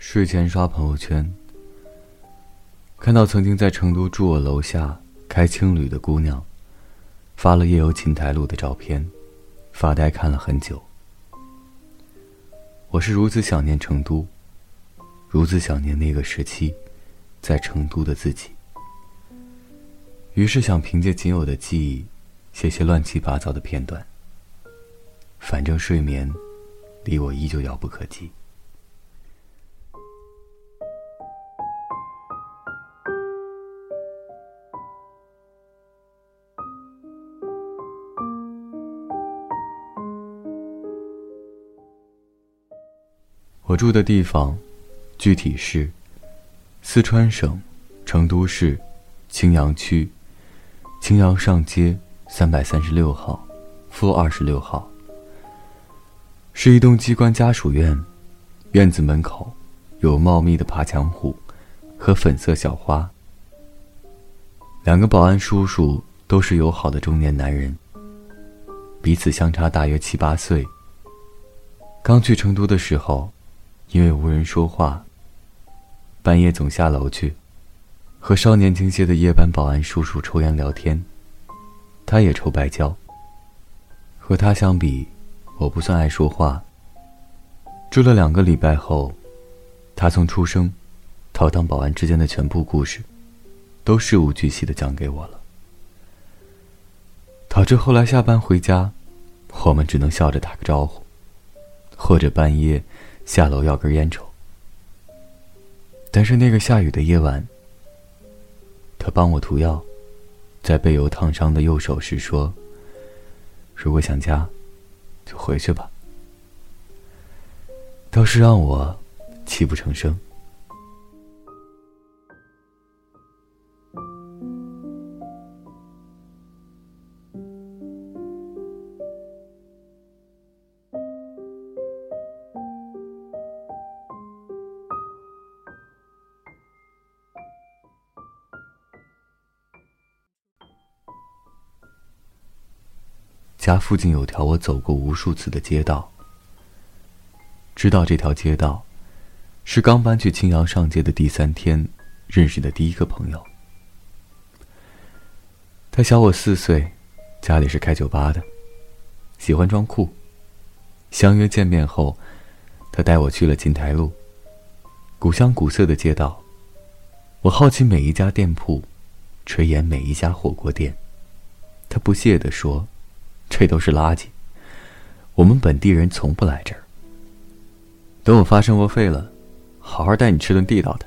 睡前刷朋友圈，看到曾经在成都住我楼下开青旅的姑娘，发了夜游琴台路的照片，发呆看了很久。我是如此想念成都，如此想念那个时期，在成都的自己。于是想凭借仅有的记忆，写些乱七八糟的片段。反正睡眠，离我依旧遥不可及。我住的地方，具体是四川省成都市青羊区青羊上街三百三十六号负二十六号，是一栋机关家属院，院子门口有茂密的爬墙虎和粉色小花。两个保安叔叔都是友好的中年男人，彼此相差大约七八岁。刚去成都的时候。因为无人说话，半夜总下楼去，和稍年轻些的夜班保安叔叔抽烟聊天。他也抽白胶。和他相比，我不算爱说话。住了两个礼拜后，他从出生到当保安之间的全部故事，都事无巨细的讲给我了。导致后来下班回家，我们只能笑着打个招呼，或者半夜。下楼要根烟抽，但是那个下雨的夜晚，他帮我涂药，在被油烫伤的右手时说：“如果想家，就回去吧。”倒是让我泣不成声。家附近有条我走过无数次的街道，知道这条街道是刚搬去青阳上街的第三天认识的第一个朋友。他小我四岁，家里是开酒吧的，喜欢装酷。相约见面后，他带我去了琴台路，古香古色的街道。我好奇每一家店铺，垂涎每一家火锅店。他不屑地说。这都是垃圾。我们本地人从不来这儿。等我发生活费了，好好带你吃顿地道的。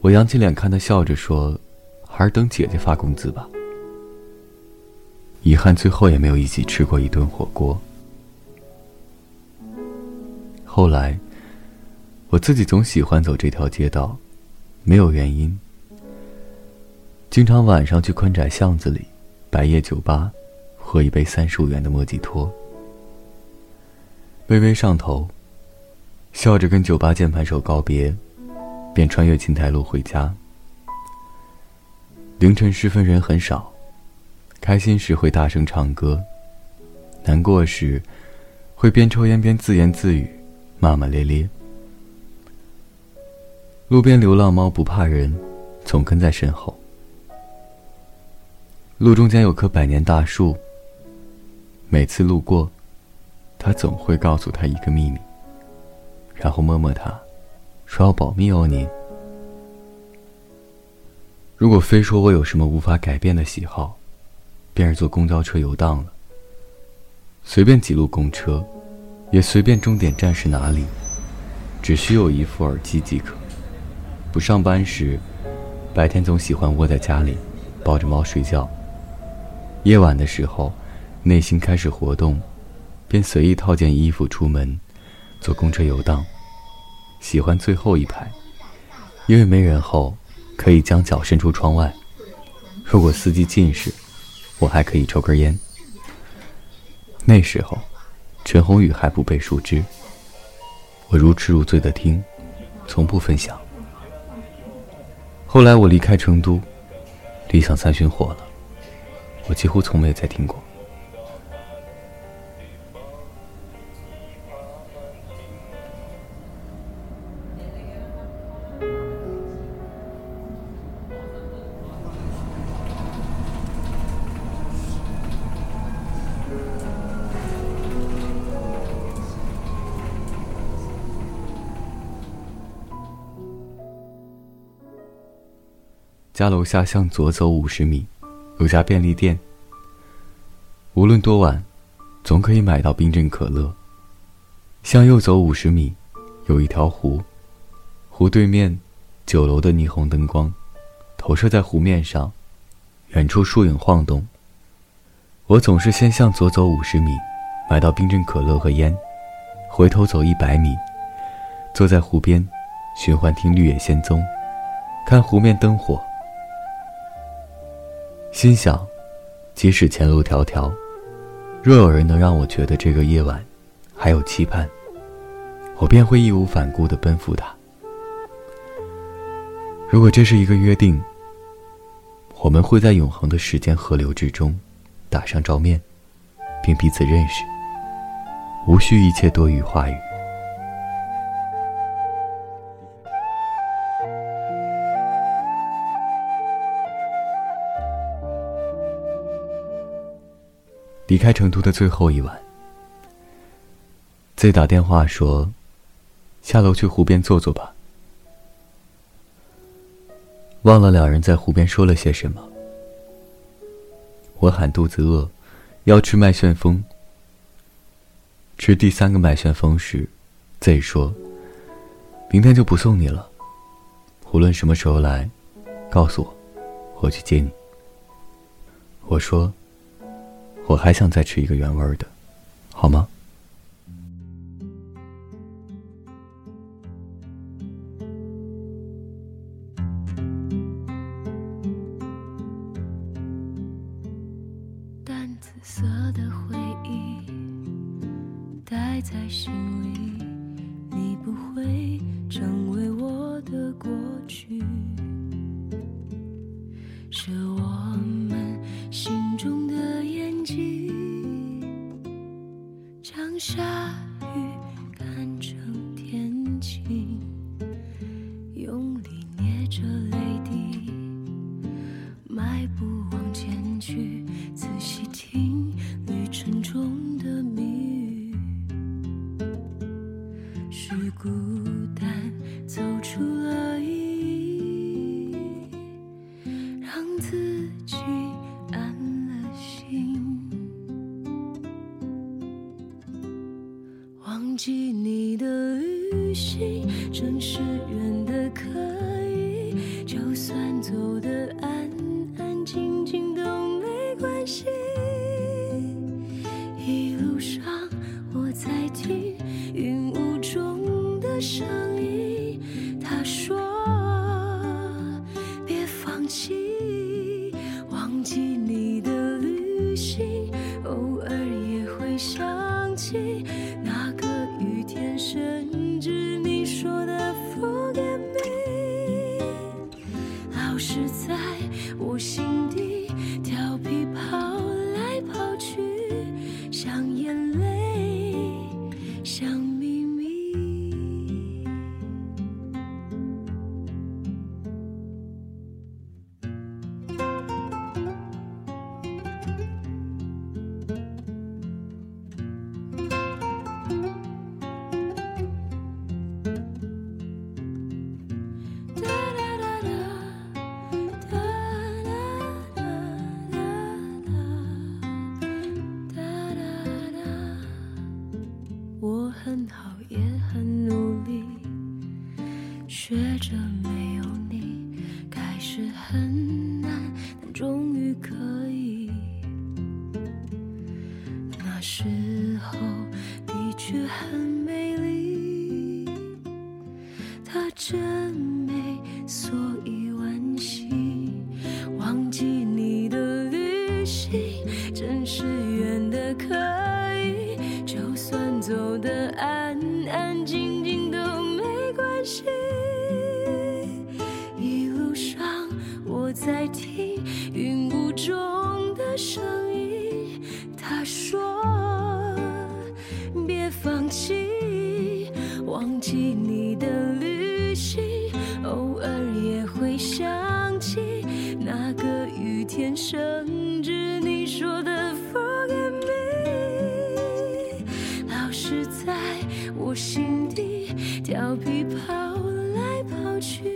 我扬起脸看他笑着说：“还是等姐姐发工资吧。”遗憾最后也没有一起吃过一顿火锅。后来，我自己总喜欢走这条街道，没有原因。经常晚上去宽窄巷子里，白夜酒吧。喝一杯三十五元的莫吉托，微微上头，笑着跟酒吧键盘手告别，便穿越琴台路回家。凌晨时分人很少，开心时会大声唱歌，难过时会边抽烟边自言自语，骂骂咧咧。路边流浪猫不怕人，总跟在身后。路中间有棵百年大树。每次路过，他总会告诉他一个秘密，然后摸摸他，说要保密哦。你，如果非说我有什么无法改变的喜好，便是坐公交车游荡了。随便几路公车，也随便终点站是哪里，只需有一副耳机即可。不上班时，白天总喜欢窝在家里，抱着猫睡觉。夜晚的时候。内心开始活动，便随意套件衣服出门，坐公车游荡。喜欢最后一排，因为没人后，可以将脚伸出窗外。如果司机近视，我还可以抽根烟。那时候，陈鸿宇还不被熟知。我如痴如醉的听，从不分享。后来我离开成都，理想三旬火了，我几乎从没再听过。家楼下向左走五十米，有家便利店。无论多晚，总可以买到冰镇可乐。向右走五十米，有一条湖，湖对面，酒楼的霓虹灯光，投射在湖面上，远处树影晃动。我总是先向左走五十米，买到冰镇可乐和烟，回头走一百米，坐在湖边，循环听《绿野仙踪》，看湖面灯火。心想，即使前路迢迢，若有人能让我觉得这个夜晚还有期盼，我便会义无反顾地奔赴他。如果这是一个约定，我们会在永恒的时间河流之中打上照面，并彼此认识，无需一切多余话语。离开成都的最后一晚，Z 打电话说：“下楼去湖边坐坐吧。”忘了两人在湖边说了些什么。我喊肚子饿，要吃麦旋风。吃第三个麦旋风时，Z 说：“明天就不送你了，无论什么时候来，告诉我，我去接你。”我说。我还想再吃一个原味的，好吗？淡紫色的回忆带在心里，你不会成为我的过去，像下雨看着静静都没关系。一路上我在听云雾中的声音，他说别放弃。忘记你的旅行，偶尔也会想起那个雨天。甚至你说的 forget me，老是在我心底很好，也很努力，学着没有你开始很难，但终于可以。那时候的确很美丽，他真在听云雾中的声音，他说别放弃，忘记你的旅行，偶尔也会想起那个雨天，甚至你说的 forget me，老是在。我心底调皮跑来跑去。